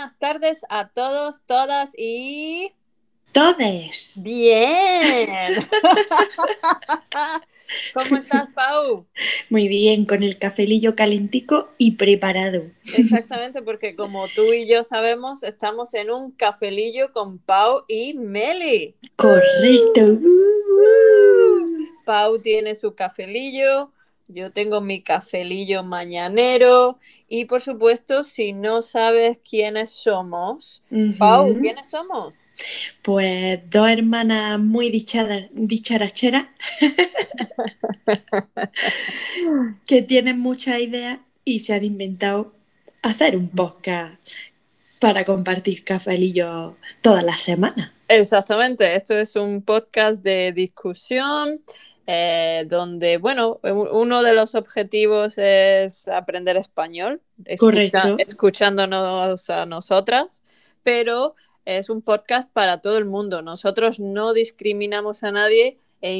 buenas tardes a todos, todas y... Todes. Bien. ¿Cómo estás, Pau? Muy bien, con el cafelillo calentico y preparado. Exactamente, porque como tú y yo sabemos, estamos en un cafelillo con Pau y Meli. Correcto. Pau tiene su cafelillo, yo tengo mi cafelillo mañanero y por supuesto, si no sabes quiénes somos, Pau, Ujú. ¿quiénes somos? Pues dos hermanas muy dicharacheras que tienen muchas ideas y se han inventado hacer un podcast para compartir cafelillos todas las semanas. Exactamente, esto es un podcast de discusión eh, donde, bueno, uno de los objetivos es aprender español, escucha- Correcto. escuchándonos a nosotras, pero es un podcast para todo el mundo. Nosotros no discriminamos a nadie e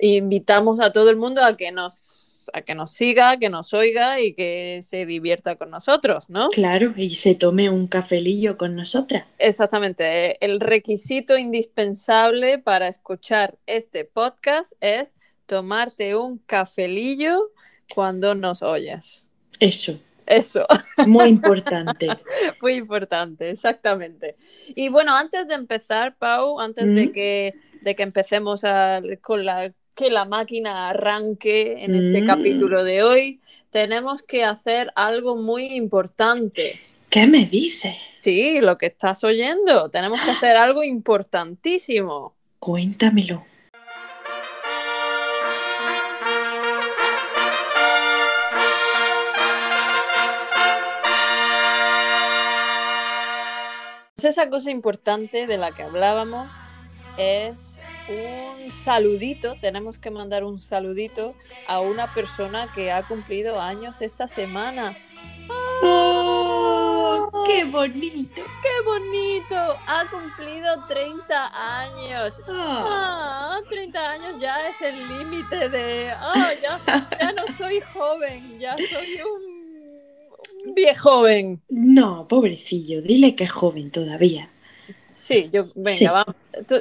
invitamos a todo el mundo a que nos, a que nos siga, que nos oiga y que se divierta con nosotros, ¿no? Claro, y se tome un cafelillo con nosotras. Exactamente. El requisito indispensable para escuchar este podcast es tomarte un cafelillo cuando nos oyes. Eso, Eso, muy importante. muy importante, exactamente. Y bueno, antes de empezar, Pau, antes de Mm. que, de que empecemos a- con la que la máquina arranque en este Mm. capítulo de hoy, tenemos que hacer algo muy importante. ¿Qué me dices? Sí, lo que estás oyendo. Tenemos que hacer algo importantísimo. Cuéntamelo. Esa cosa importante de la que hablábamos es un saludito. Tenemos que mandar un saludito a una persona que ha cumplido años esta semana. ¡Oh, ¡Qué bonito! ¡Qué bonito! Ha cumplido 30 años. Ah, Ah, 30 años ya es el límite de. Ah, ya, ya no soy joven, ya soy un, un viejoven. no, pobrecillo, dile que es joven todavía. Sí, yo, venga, Sí. vamos.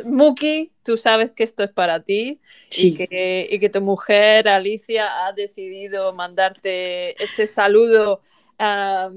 Muki, tú sabes que esto es para ti Sí, y, que, y que tu mujer, Alicia, ha decidido mandarte este saludo ah,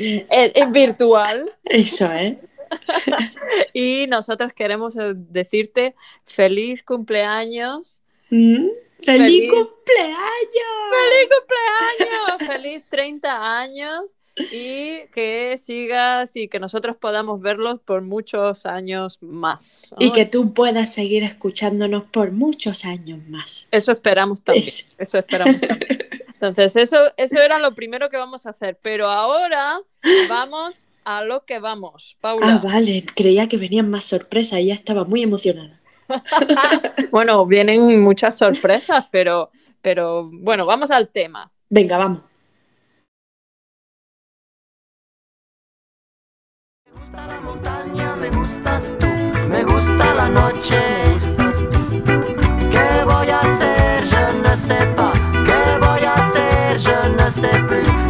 en, en virtual. eso es. Y nosotros queremos eh, decirte feliz cumpleaños. Mm, ¡Feliz, Feliz- cumpleaños! ¡Feliz cumpleaños! ¡Feliz 30 años! Y que sigas y que nosotros podamos verlos por muchos años más. ¿no? Y que tú puedas seguir escuchándonos por muchos años más. Eso esperamos también. Eso. Eso esperamos también. Entonces, eso, eso era lo primero que vamos a hacer. Pero ahora vamos a lo que vamos, Paula. Ah, vale, creía que venían más sorpresas y ya estaba muy emocionada. Bueno, vienen muchas sorpresas, pero, pero bueno, vamos al tema. Venga, vamos. Me gusta la montaña, me gustas tú, me gusta la noche. ¿Qué voy a hacer? Je ne sais pas. ¿Qué voy a hacer? Je ne sais plus.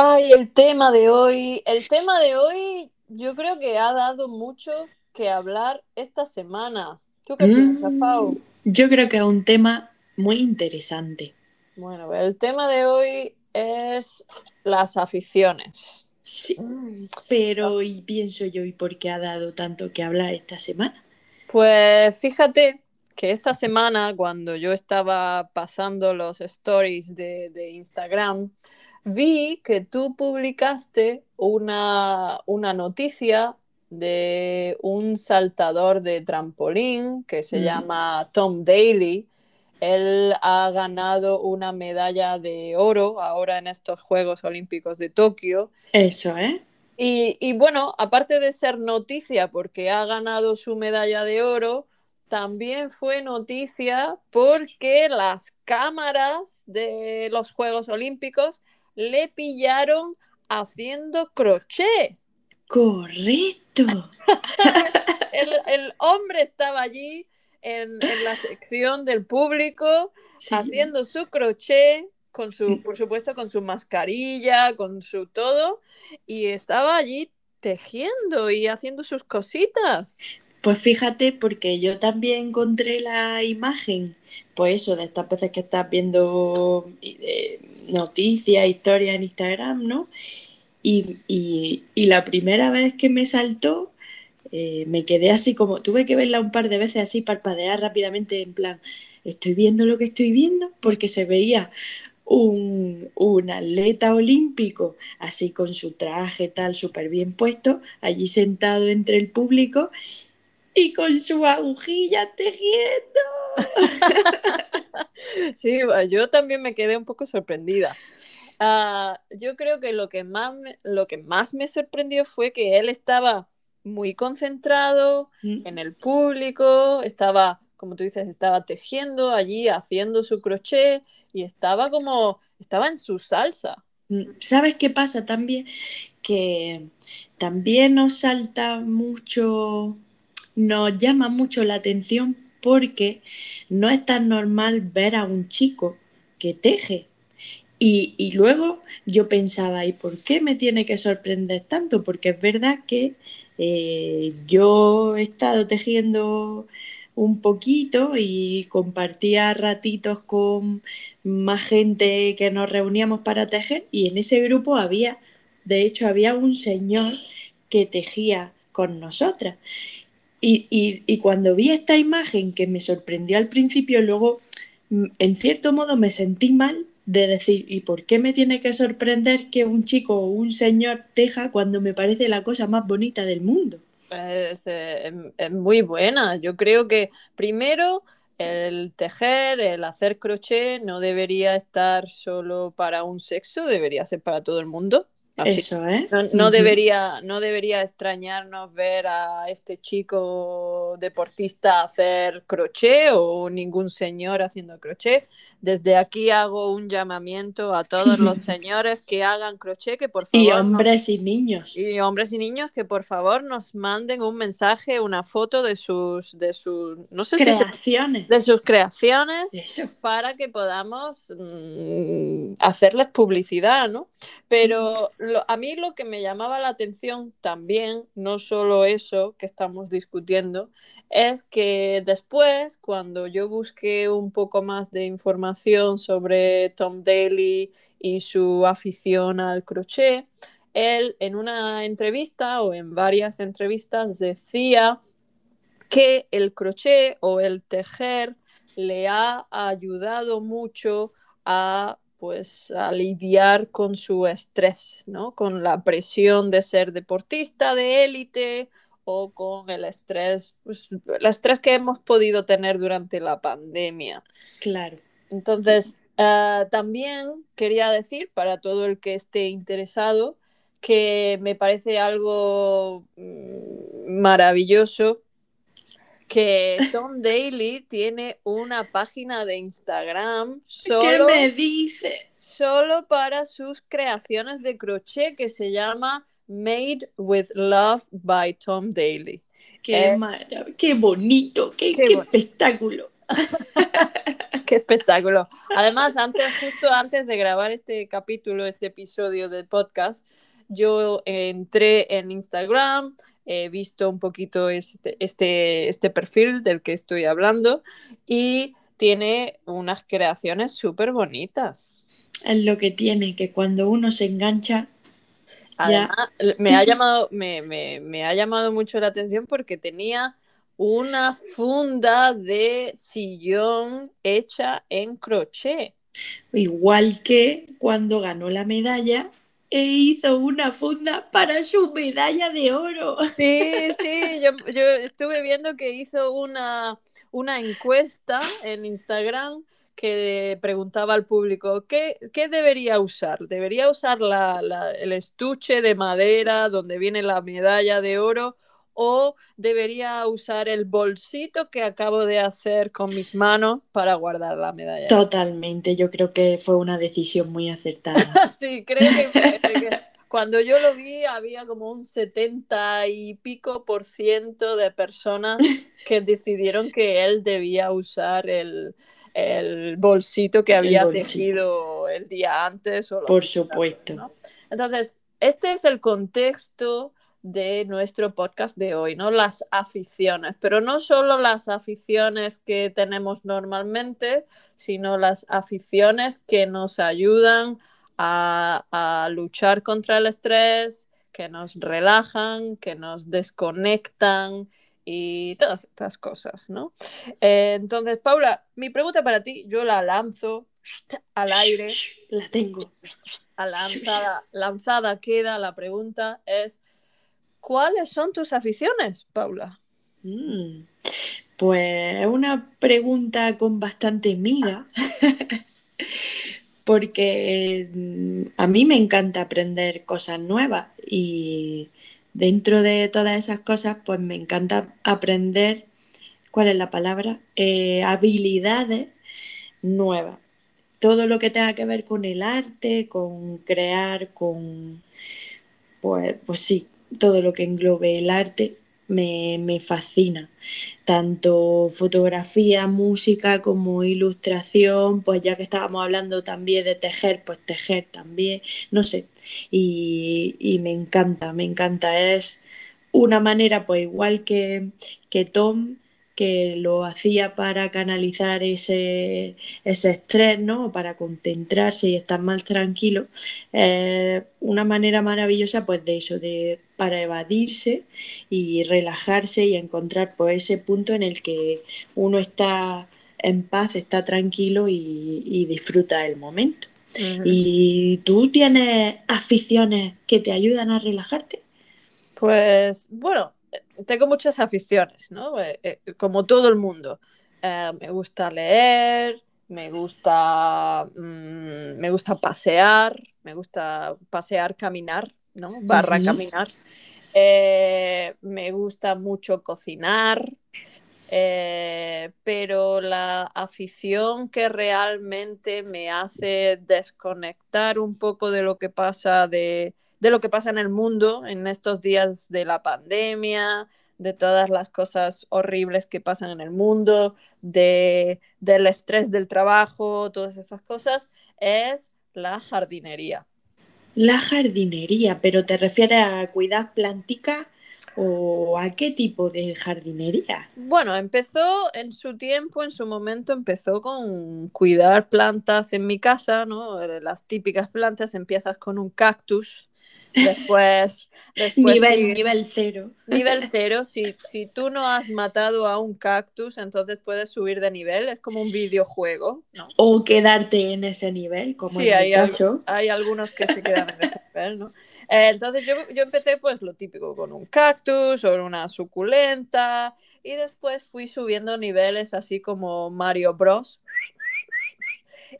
Ay, el tema de hoy, el tema de hoy yo creo que ha dado mucho que hablar esta semana. ¿Tú qué piensas, Mm, Pau? Yo creo que es un tema muy interesante. Bueno, el tema de hoy es las aficiones. Sí, pero y pienso yo, ¿y por qué ha dado tanto que hablar esta semana? Pues fíjate que esta semana, cuando yo estaba pasando los stories de, de Instagram, vi que tú publicaste una, una noticia de un saltador de trampolín que se Mm. llama Tom Daly. Él ha ganado una medalla de oro ahora en estos Juegos Olímpicos de Tokio. Eso, ¿eh? Y, y bueno, aparte de ser noticia porque ha ganado su medalla de oro, también fue noticia porque las cámaras de los Juegos Olímpicos le pillaron haciendo crochet. Correcto. El, el hombre estaba allí en, en la sección del público Sí. haciendo su crochet, con su, por supuesto, con su mascarilla, con su todo, y estaba allí tejiendo y haciendo sus cositas. Pues fíjate, porque yo también encontré la imagen, pues eso, de estas veces que estás viendo eh, noticias, historias en Instagram, ¿no? Y, y- la primera vez que me saltó, eh, me quedé así como, tuve que verla un par de veces así, parpadear rápidamente, en plan, estoy viendo lo que estoy viendo, porque se veía un, un atleta olímpico, así con su traje tal, súper bien puesto, allí sentado entre el público y con su agujilla tejiendo. Sí, yo también me quedé un poco sorprendida. Ah, yo creo que lo que más me, lo que más me sorprendió fue que él estaba muy concentrado en el público, estaba, como tú dices, estaba tejiendo allí, haciendo su crochet y estaba como, estaba en su salsa. ¿Sabes qué pasa también? Que también nos salta mucho, nos llama mucho la atención porque no es tan normal ver a un chico que teje. Y, luego yo pensaba, ¿y por qué me tiene que sorprender tanto? Porque es verdad que eh, yo he estado tejiendo un poquito y compartía ratitos con más gente que nos reuníamos para tejer y en ese grupo había, de hecho, había un señor que tejía con nosotras. Y, y, y cuando vi esta imagen que me sorprendió al principio, luego, mm, en cierto modo, me sentí mal de decir, ¿y por qué me tiene que sorprender que un chico o un señor teja cuando me parece la cosa más bonita del mundo? Es, eh, es muy buena. Yo creo que primero el tejer, el hacer crochet no debería estar solo para un sexo, debería ser para todo el mundo. Así Eso, ¿eh? No, debería, no debería extrañarnos ver a este chico deportista hacer crochet o ningún señor haciendo crochet. Desde aquí hago un llamamiento a todos los señores que hagan crochet, que por favor Y nos- hombres y niños. y hombres y niños que por favor nos manden un mensaje, una foto de sus, de sus, no sé si se- Creaciones. de sus creaciones Eso. para que podamos mm, hacerles publicidad, ¿no? Pero a mí lo que me llamaba la atención también, no solo eso que estamos discutiendo, es que después, cuando yo busqué un poco más de información sobre Tom Daly y su afición al crochet, él en una entrevista o en varias entrevistas decía que el crochet o el tejer le ha ayudado mucho a pues aliviar con su estrés, ¿no? Con la presión de ser deportista de élite o con el estrés, pues, el estrés que hemos podido tener durante la pandemia. Claro. Entonces, ah, también quería decir para todo el que esté interesado que me parece algo mm, maravilloso que Tom Daly tiene una página de Instagram ¿Qué solo, me dice? solo para sus creaciones de crochet que se llama Made with Love by Tom Daly. Qué Eh, maravilla, qué bonito, qué, qué qué bonito. espectáculo. Qué espectáculo. Además, antes, justo antes de grabar este capítulo, este episodio del podcast, yo entré en Instagram, he visto un poquito este, este, este perfil del que estoy hablando y tiene unas creaciones súper bonitas. Es lo que tiene, que cuando uno se engancha, Ya. Además, me ha llamado, me, me- me ha llamado mucho la atención porque tenía una funda de sillón hecha en crochet. igual que cuando ganó la medalla e hizo una funda para su medalla de oro. Sí, sí, yo, yo estuve viendo que hizo una, una encuesta en Instagram que preguntaba al público ¿qué, qué debería usar? ¿Debería usar la- la- el estuche de madera donde viene la medalla de oro o debería usar el bolsito que acabo de hacer con mis manos para guardar la medalla? Totalmente, yo creo que fue una decisión muy acertada. Sí, creo que, que- cuando yo lo vi había como un 70 y pico por ciento de personas que decidieron que él debía usar el, el bolsito que había bolsito. tejido el día antes. O Por supuesto. ¿no? Entonces, este es el contexto de nuestro podcast de hoy, ¿no? Las aficiones, pero no solo las aficiones que tenemos normalmente, sino las aficiones que nos ayudan a, a luchar contra el estrés, que nos relajan, que nos desconectan y todas estas cosas, ¿no? Eh, entonces, Paula, mi pregunta para ti, yo la lanzo al aire, La tengo. a lanzada, lanzada queda la pregunta es, ¿cuáles son tus aficiones, Paula? Mm, Pues es una pregunta con bastante miga, porque mm, a mí me encanta aprender cosas nuevas y dentro de todas esas cosas, pues me encanta aprender, ¿cuál es la palabra? Eh, habilidades nuevas. Todo lo que tenga que ver con el arte, con crear, con, pues, pues sí, todo lo que englobe el arte me, me fascina. Tanto fotografía, música como ilustración, pues ya que estábamos hablando también de tejer, pues tejer también, no sé. Y, y me encanta, me encanta. Es una manera, pues igual que, que Tom, que lo hacía para canalizar ese, ese estrés, ¿no? Para concentrarse y estar más tranquilo. Eh, una manera maravillosa, pues de eso, de para evadirse y relajarse y encontrar pues ese punto en el que uno está en paz, está tranquilo y, y disfruta el momento. ¿Y tú tienes aficiones que te ayudan a relajarte? Pues bueno, tengo muchas aficiones, ¿no? Eh, eh, como todo el mundo. Eh, me gusta leer, me gusta, mm, me gusta pasear, me gusta pasear, caminar, ¿no? Barra caminar. Me gusta mucho cocinar, pero la afición que realmente me hace desconectar un poco de lo que pasa de, de lo que pasa en el mundo en estos días de la pandemia, de todas las cosas horribles que pasan en el mundo, de, del estrés del trabajo, todas esas cosas, es la jardinería. La jardinería, pero ¿te refieres a cuidar planticas o a qué tipo de jardinería? Bueno, empezó en su tiempo, en su momento, empezó con cuidar plantas en mi casa, ¿no? Las típicas plantas, empiezas con un cactus, después... después nivel, nivel cero. Nivel cero, si, si tú no has matado a un cactus, entonces puedes subir de nivel, es como un videojuego, ¿no? O quedarte en ese nivel, como Sí, en hay, mi al- caso. hay algunos que se quedan en ese nivel, ¿no? Eh, entonces yo, yo empecé pues lo típico con un cactus o una suculenta y después fui subiendo niveles así como Mario Bros.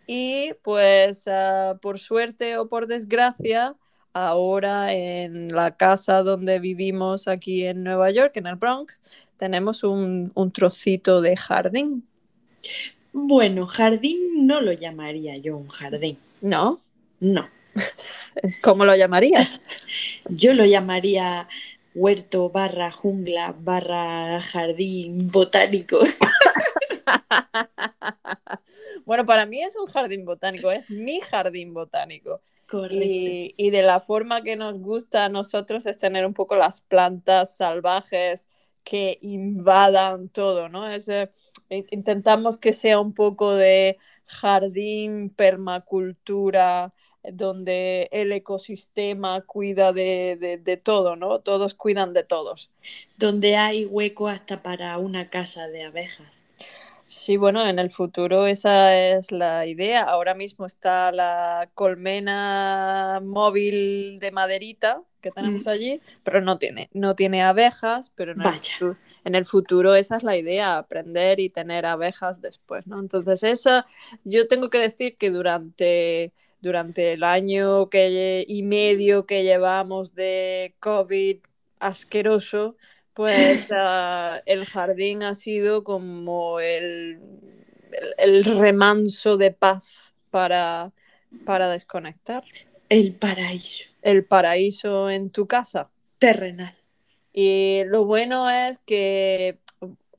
Y pues ah, por suerte o por desgracia, ahora en la casa donde vivimos aquí en Nueva York, en el Bronx, tenemos un, un trocito de jardín, Bueno, jardín no lo llamaría yo un jardín. ¿no? No. ¿Cómo lo llamarías? Yo lo llamaría huerto barra jungla barra jardín botánico. Bueno, para mí es un jardín botánico, es mi jardín botánico. Correcto. Y, y de la forma que nos gusta a nosotros es tener un poco las plantas salvajes que invadan todo, ¿no? Es, eh, in- intentamos que sea un poco de jardín, permacultura, donde el ecosistema cuida de, de- de todo, ¿no? Todos cuidan de todos. Donde hay hueco hasta para una casa de abejas. Sí, bueno, en el futuro esa es la idea. Ahora mismo está la colmena móvil de maderita que tenemos Mm. allí, pero no tiene, no tiene abejas, pero en el, futuro, en el futuro esa es la idea, aprender y tener abejas después, ¿no? Entonces esa, yo tengo que decir que durante, durante el año que, y medio que llevamos de COVID asqueroso, pues ah, el jardín ha sido como el, el, el remanso de paz para, para desconectar. El paraíso. El paraíso en tu casa. Terrenal. Y lo bueno es que,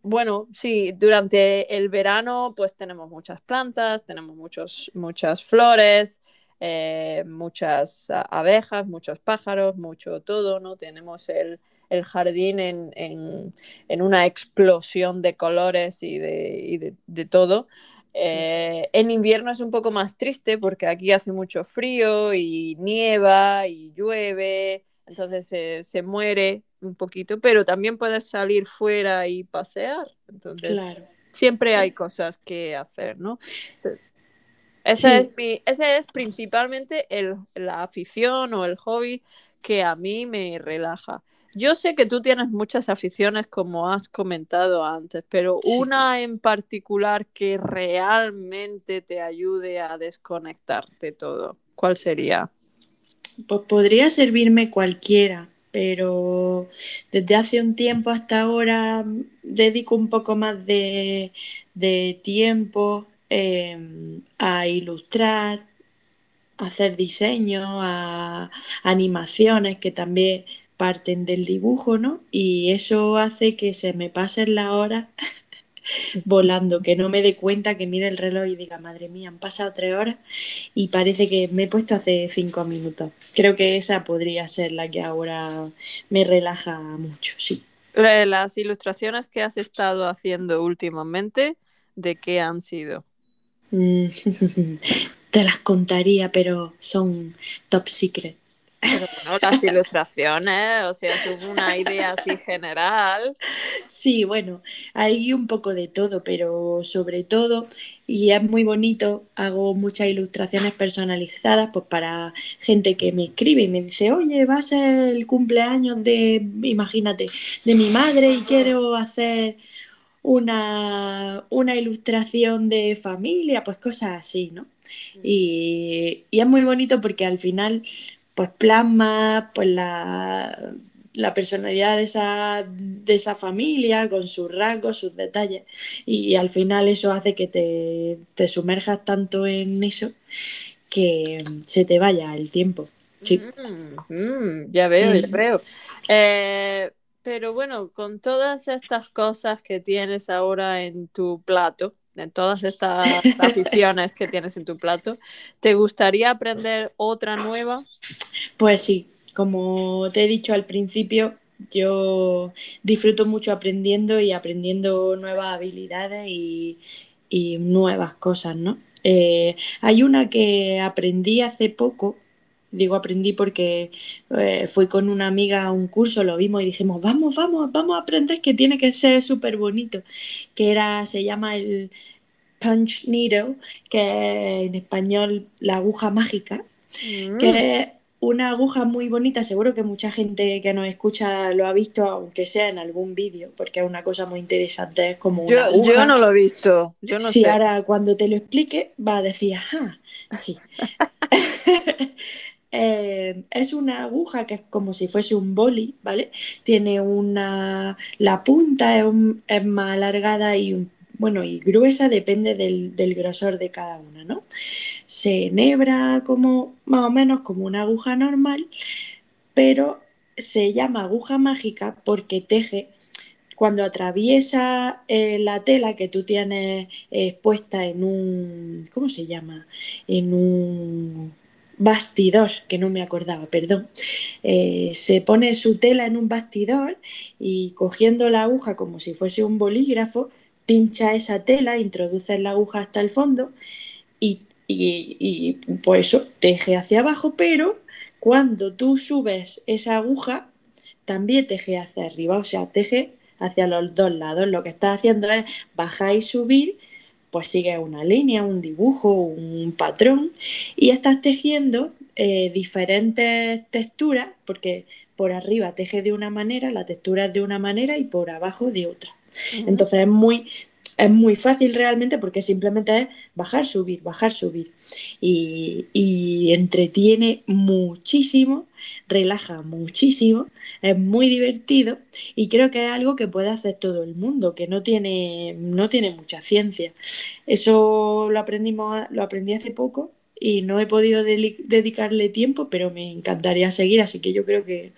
bueno, sí, durante el verano pues tenemos muchas plantas, tenemos muchos, muchas flores, eh, muchas abejas, muchos pájaros, mucho todo, ¿no? Tenemos el, el jardín en, en, en, una explosión de colores y de, y de, de todo. Eh, en invierno es un poco más triste porque aquí hace mucho frío y nieva y llueve, entonces se, se muere un poquito, pero también puedes salir fuera y pasear. Entonces, Claro. siempre hay cosas que hacer, ¿no? Ese, Sí. es, mi- ese es principalmente el- la afición o el hobby que a mí me relaja. Yo sé que tú tienes muchas aficiones, como has comentado antes, pero Sí. una en particular que realmente te ayude a desconectar de todo, ¿cuál sería? Pues podría servirme cualquiera, pero desde hace un tiempo hasta ahora dedico un poco más de, de tiempo eh, a ilustrar, a hacer diseño, a animaciones que también parten del dibujo, ¿no? Y eso hace que se me pasen las horas volando, que no me dé cuenta, que mire el reloj y diga, madre mía, han pasado tres horas y parece que me he puesto hace cinco minutos. Creo que esa podría ser la que ahora me relaja mucho, sí. Las ilustraciones que has estado haciendo últimamente, ¿de qué han sido? Mm, Te las contaría, pero son top secret. Pero bueno, las ilustraciones, o sea, una idea así general. Sí, bueno, hay un poco de todo, pero sobre todo, y es muy bonito, hago muchas ilustraciones personalizadas pues para gente que me escribe y me dice, oye, va a ser el cumpleaños de, imagínate, de mi madre y quiero hacer una, una ilustración de familia, pues cosas así, ¿no? Y, y es muy bonito porque al final pues plasma pues la, la personalidad de esa, de esa familia con sus rasgos, sus detalles y al final eso hace que te, te sumerjas tanto en eso que se te vaya el tiempo. Sí. Mm, mm, ya veo, ya veo. Eh, pero bueno, con todas estas cosas que tienes ahora en tu plato, en todas estas aficiones que tienes en tu plato, ¿te gustaría aprender otra nueva? Pues sí, como te he dicho al principio, yo disfruto mucho aprendiendo y aprendiendo nuevas habilidades y, y nuevas cosas, ¿no? Eh, hay una que aprendí hace poco, digo aprendí porque eh, fui con una amiga a un curso, lo vimos y dijimos, vamos, vamos, vamos a aprender que tiene que ser súper bonito, que era, se llama el punch needle, que en español la aguja mágica Mm, que es una aguja muy bonita, seguro que mucha gente que nos escucha lo ha visto, aunque sea en algún vídeo, porque es una cosa muy interesante, es como una yo, aguja. yo no lo he visto, yo no sé. ahora cuando te lo explique va a decir, ajá, sí. Eh, es una aguja que es como si fuese un boli, ¿vale? Tiene una... La punta es, más alargada y, bueno, y gruesa, depende del, grosor de cada una, ¿no? Se enhebra como, más o menos como una aguja normal, pero se llama aguja mágica porque teje cuando atraviesa eh, la tela que tú tienes eh, puesta en un, ¿cómo se llama? En un bastidor, que no me acordaba, perdón. Eh, se pone su tela en un bastidor y cogiendo la aguja como si fuese un bolígrafo, pincha esa tela, introduce la aguja hasta el fondo y, y, y pues eso, teje hacia abajo, pero cuando tú subes esa aguja, también teje hacia arriba, o sea, teje hacia los dos lados. Lo que estás haciendo es bajar y subir, pues sigue una línea, un dibujo, un patrón, y estás tejiendo eh, diferentes texturas, porque por arriba teje de una manera, la textura es de una manera y por abajo de otra. Entonces es muy, es muy fácil realmente porque simplemente es bajar, subir, bajar, subir. Y, y entretiene muchísimo, relaja muchísimo, es muy divertido y creo que es algo que puede hacer todo el mundo, que no tiene, no tiene mucha ciencia. Eso lo aprendimos, lo aprendí hace poco y no he podido dedicarle tiempo, pero me encantaría seguir, así que yo creo que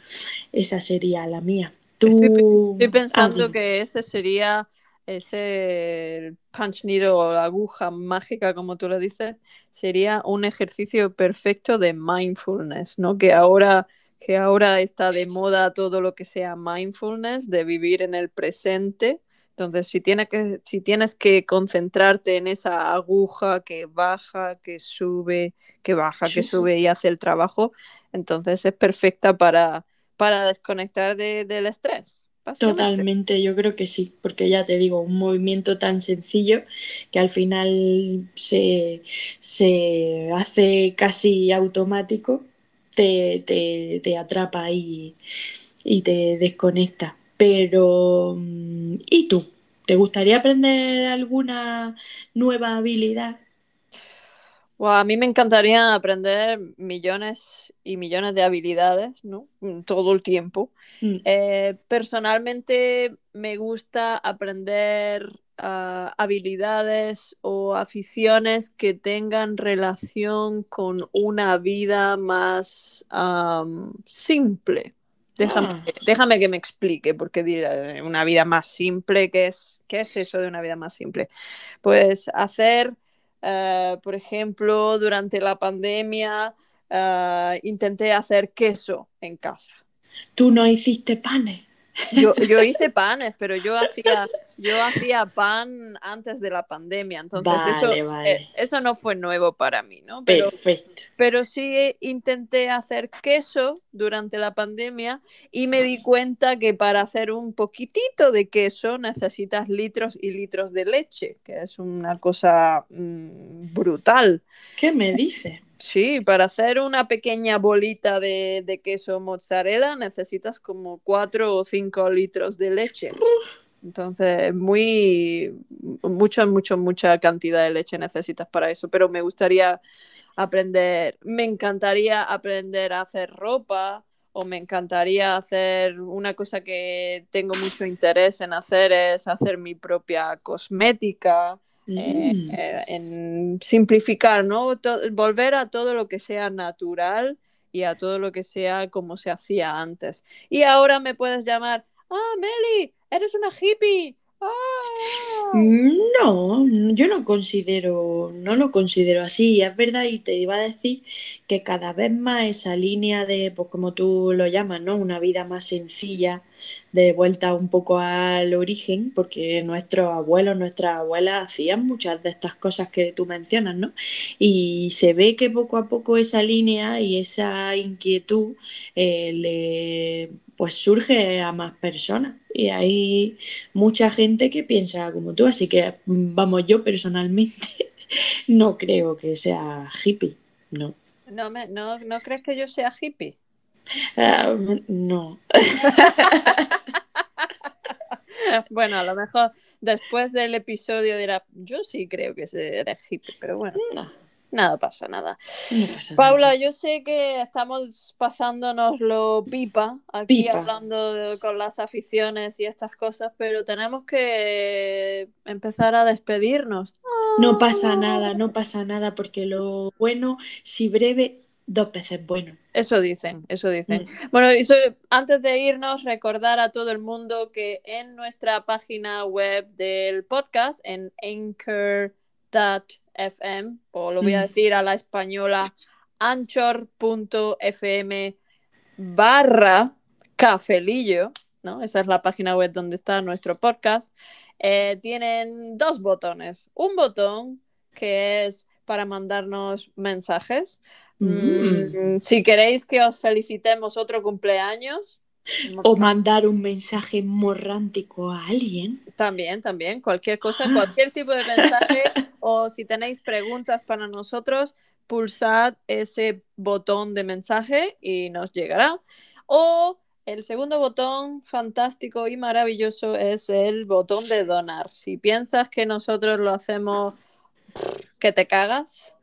esa sería la mía. Tú... Estoy pensando que ese sería ese punch needle o la aguja mágica, como tú lo dices, sería un ejercicio perfecto de mindfulness, ¿no? Que ahora, que ahora está de moda todo lo que sea mindfulness, de vivir en el presente. Entonces, si tienes que, si tienes que concentrarte en esa aguja que baja, que sube, que baja, que sube y hace el trabajo, entonces es perfecta para, para desconectar de- del estrés. Totalmente, yo creo que sí, porque ya te digo, un movimiento tan sencillo que al final se, se hace casi automático, te, te, te atrapa y, y te desconecta. Pero, mm, ¿y tú? ¿Te gustaría aprender alguna nueva habilidad? A mí me encantaría aprender millones y millones de habilidades, ¿no? Mm, Todo el tiempo. Mm, Eh, personalmente me gusta aprender ah, habilidades o aficiones que tengan relación con una vida más simple. Déjame, Ah. déjame que me explique, porque diré, una vida más simple, ¿qué es, qué es eso de una vida más simple? Pues hacer, eh, por ejemplo, durante la pandemia, eh, intenté hacer queso en casa. ¿Tú no hiciste panes? Yo, yo hice panes, pero yo hacía, yo hacía pan antes de la pandemia, entonces Vale, eso, vale. eh, eso no fue nuevo para mí, ¿no? Pero, Perfecto. pero sí intenté hacer queso durante la pandemia y me di cuenta que para hacer un poquitito de queso necesitas litros y litros de leche, que es una cosa mm, brutal. ¿Qué me dices? Sí, para hacer una pequeña bolita de, queso mozzarella necesitas como 4 o 5 litros de leche. Entonces, muy, mucho, mucho, mucha cantidad de leche necesitas para eso. Pero me gustaría aprender, me encantaría aprender a hacer ropa o me encantaría hacer una cosa que tengo mucho interés en hacer es hacer mi propia cosmética Mm. eh, en simplificar, ¿no? To- volver a todo lo que sea natural y a todo lo que sea como se hacía antes. Y ahora me puedes llamar, ah, Meli, eres una hippie. No, yo no considero, no lo considero así, es verdad, y te iba a decir que cada vez más esa línea de, pues como tú lo llamas, ¿no? Una vida más sencilla, de vuelta un poco al origen, porque nuestros abuelos, nuestras abuelas hacían muchas de estas cosas que tú mencionas, ¿no? Y se ve que poco a poco esa línea y esa inquietud eh, le, pues surge a más personas. Y hay mucha gente que piensa como tú, así que vamos, yo personalmente no creo que sea hippie, no. No, me, no, ¿No crees que yo sea hippie? Ah, no. Bueno, a lo mejor después del episodio dirá, yo sí creo que eres hippie, pero bueno, No, nada pasa, nada. no pasa Paula, nada. yo sé que estamos pasándonos lo pipa aquí Pipa. hablando de- con las aficiones y estas cosas, pero tenemos que empezar a despedirnos. No pasa nada, no pasa nada, porque lo bueno, si breve, dos veces bueno. Eso dicen, eso dicen. Mm. Bueno, y so- antes de irnos, recordar a todo el mundo que en nuestra página web del podcast, en anchor.fm, o lo voy a Mm. decir a la española, anchor.fm barra cafelillo, ¿no? Esa es la página web donde está nuestro podcast. Eh, tienen dos botones. Un botón que es para mandarnos mensajes. Mm. Mm, si queréis que os felicitemos otro cumpleaños, O mandar un mensaje morrántico a alguien. también, también, cualquier cosa, Ah. cualquier tipo de mensaje, o si tenéis preguntas para nosotros, pulsad ese botón de mensaje y nos llegará. O el segundo botón fantástico y maravilloso es el botón de donar. Si piensas que nosotros lo hacemos que te cagas,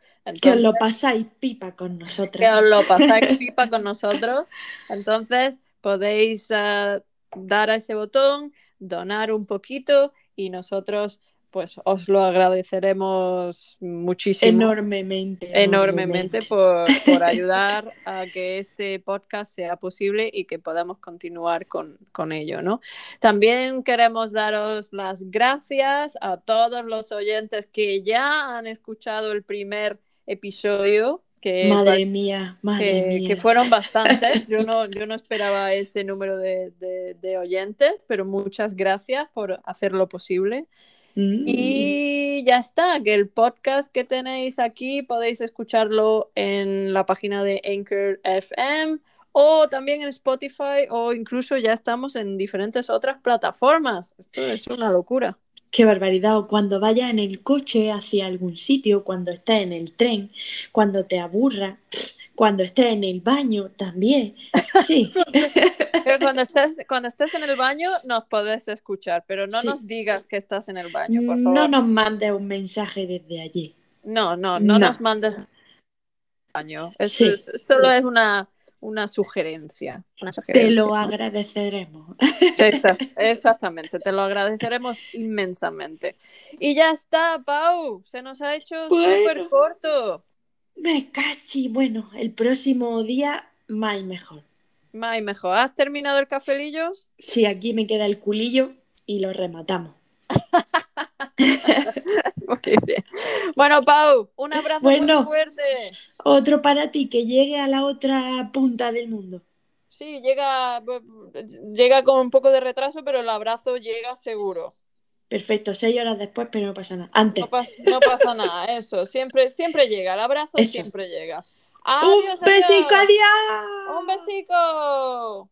Que os lo pasáis pipa con que nosotras. os lo pasáis pipa con nosotros. Entonces podéis ah, dar a ese botón, donar un poquito y nosotros pues os lo agradeceremos muchísimo. Enormemente. enormemente por, por ayudar a que este podcast sea posible y que podamos continuar con, con ello, ¿no? También queremos daros las gracias a todos los oyentes que ya han escuchado el primer episodio. Que, Madre mía, madre que, mía. que fueron bastantes. Yo no, yo no esperaba ese número de, de- de oyentes, pero muchas gracias por hacerlo posible. Mm. Y ya está, que el podcast que tenéis aquí podéis escucharlo en la página de Anchor FM o también en Spotify o incluso ya estamos en diferentes otras plataformas. Esto es una locura. Qué barbaridad. O cuando vayas en el coche hacia algún sitio, cuando estés en el tren, cuando te aburras, cuando estés en el baño también. Sí, Pero cuando estés, cuando estés en el baño nos podés escuchar, pero no Sí. nos digas que estás en el baño, por favor. no nos mandes un mensaje desde allí. No, no, no, No. nos mandes baño. Eso Sí. es- solo es una, una sugerencia. una Te lo agradeceremos. Exa- Exactamente, te lo agradeceremos inmensamente. Y ya está, Pau, se nos ha hecho Bueno. súper corto. Me cachi. Bueno, el próximo día más y mejor. May, mejor. ¿Has terminado el cafelillo? Sí, aquí me queda el culillo y lo rematamos. Muy bien. Bueno, Pau, un abrazo Bueno. muy fuerte. Otro para ti, que llegue a la otra punta del mundo. Sí, llega, llega con un poco de retraso, pero el abrazo llega seguro. Perfecto, seis horas después, pero no pasa nada. Antes. No pasa, no pasa nada, eso. Siempre, siempre llega. El abrazo Eso. siempre llega. ¡Un besico, adiós! Un besico.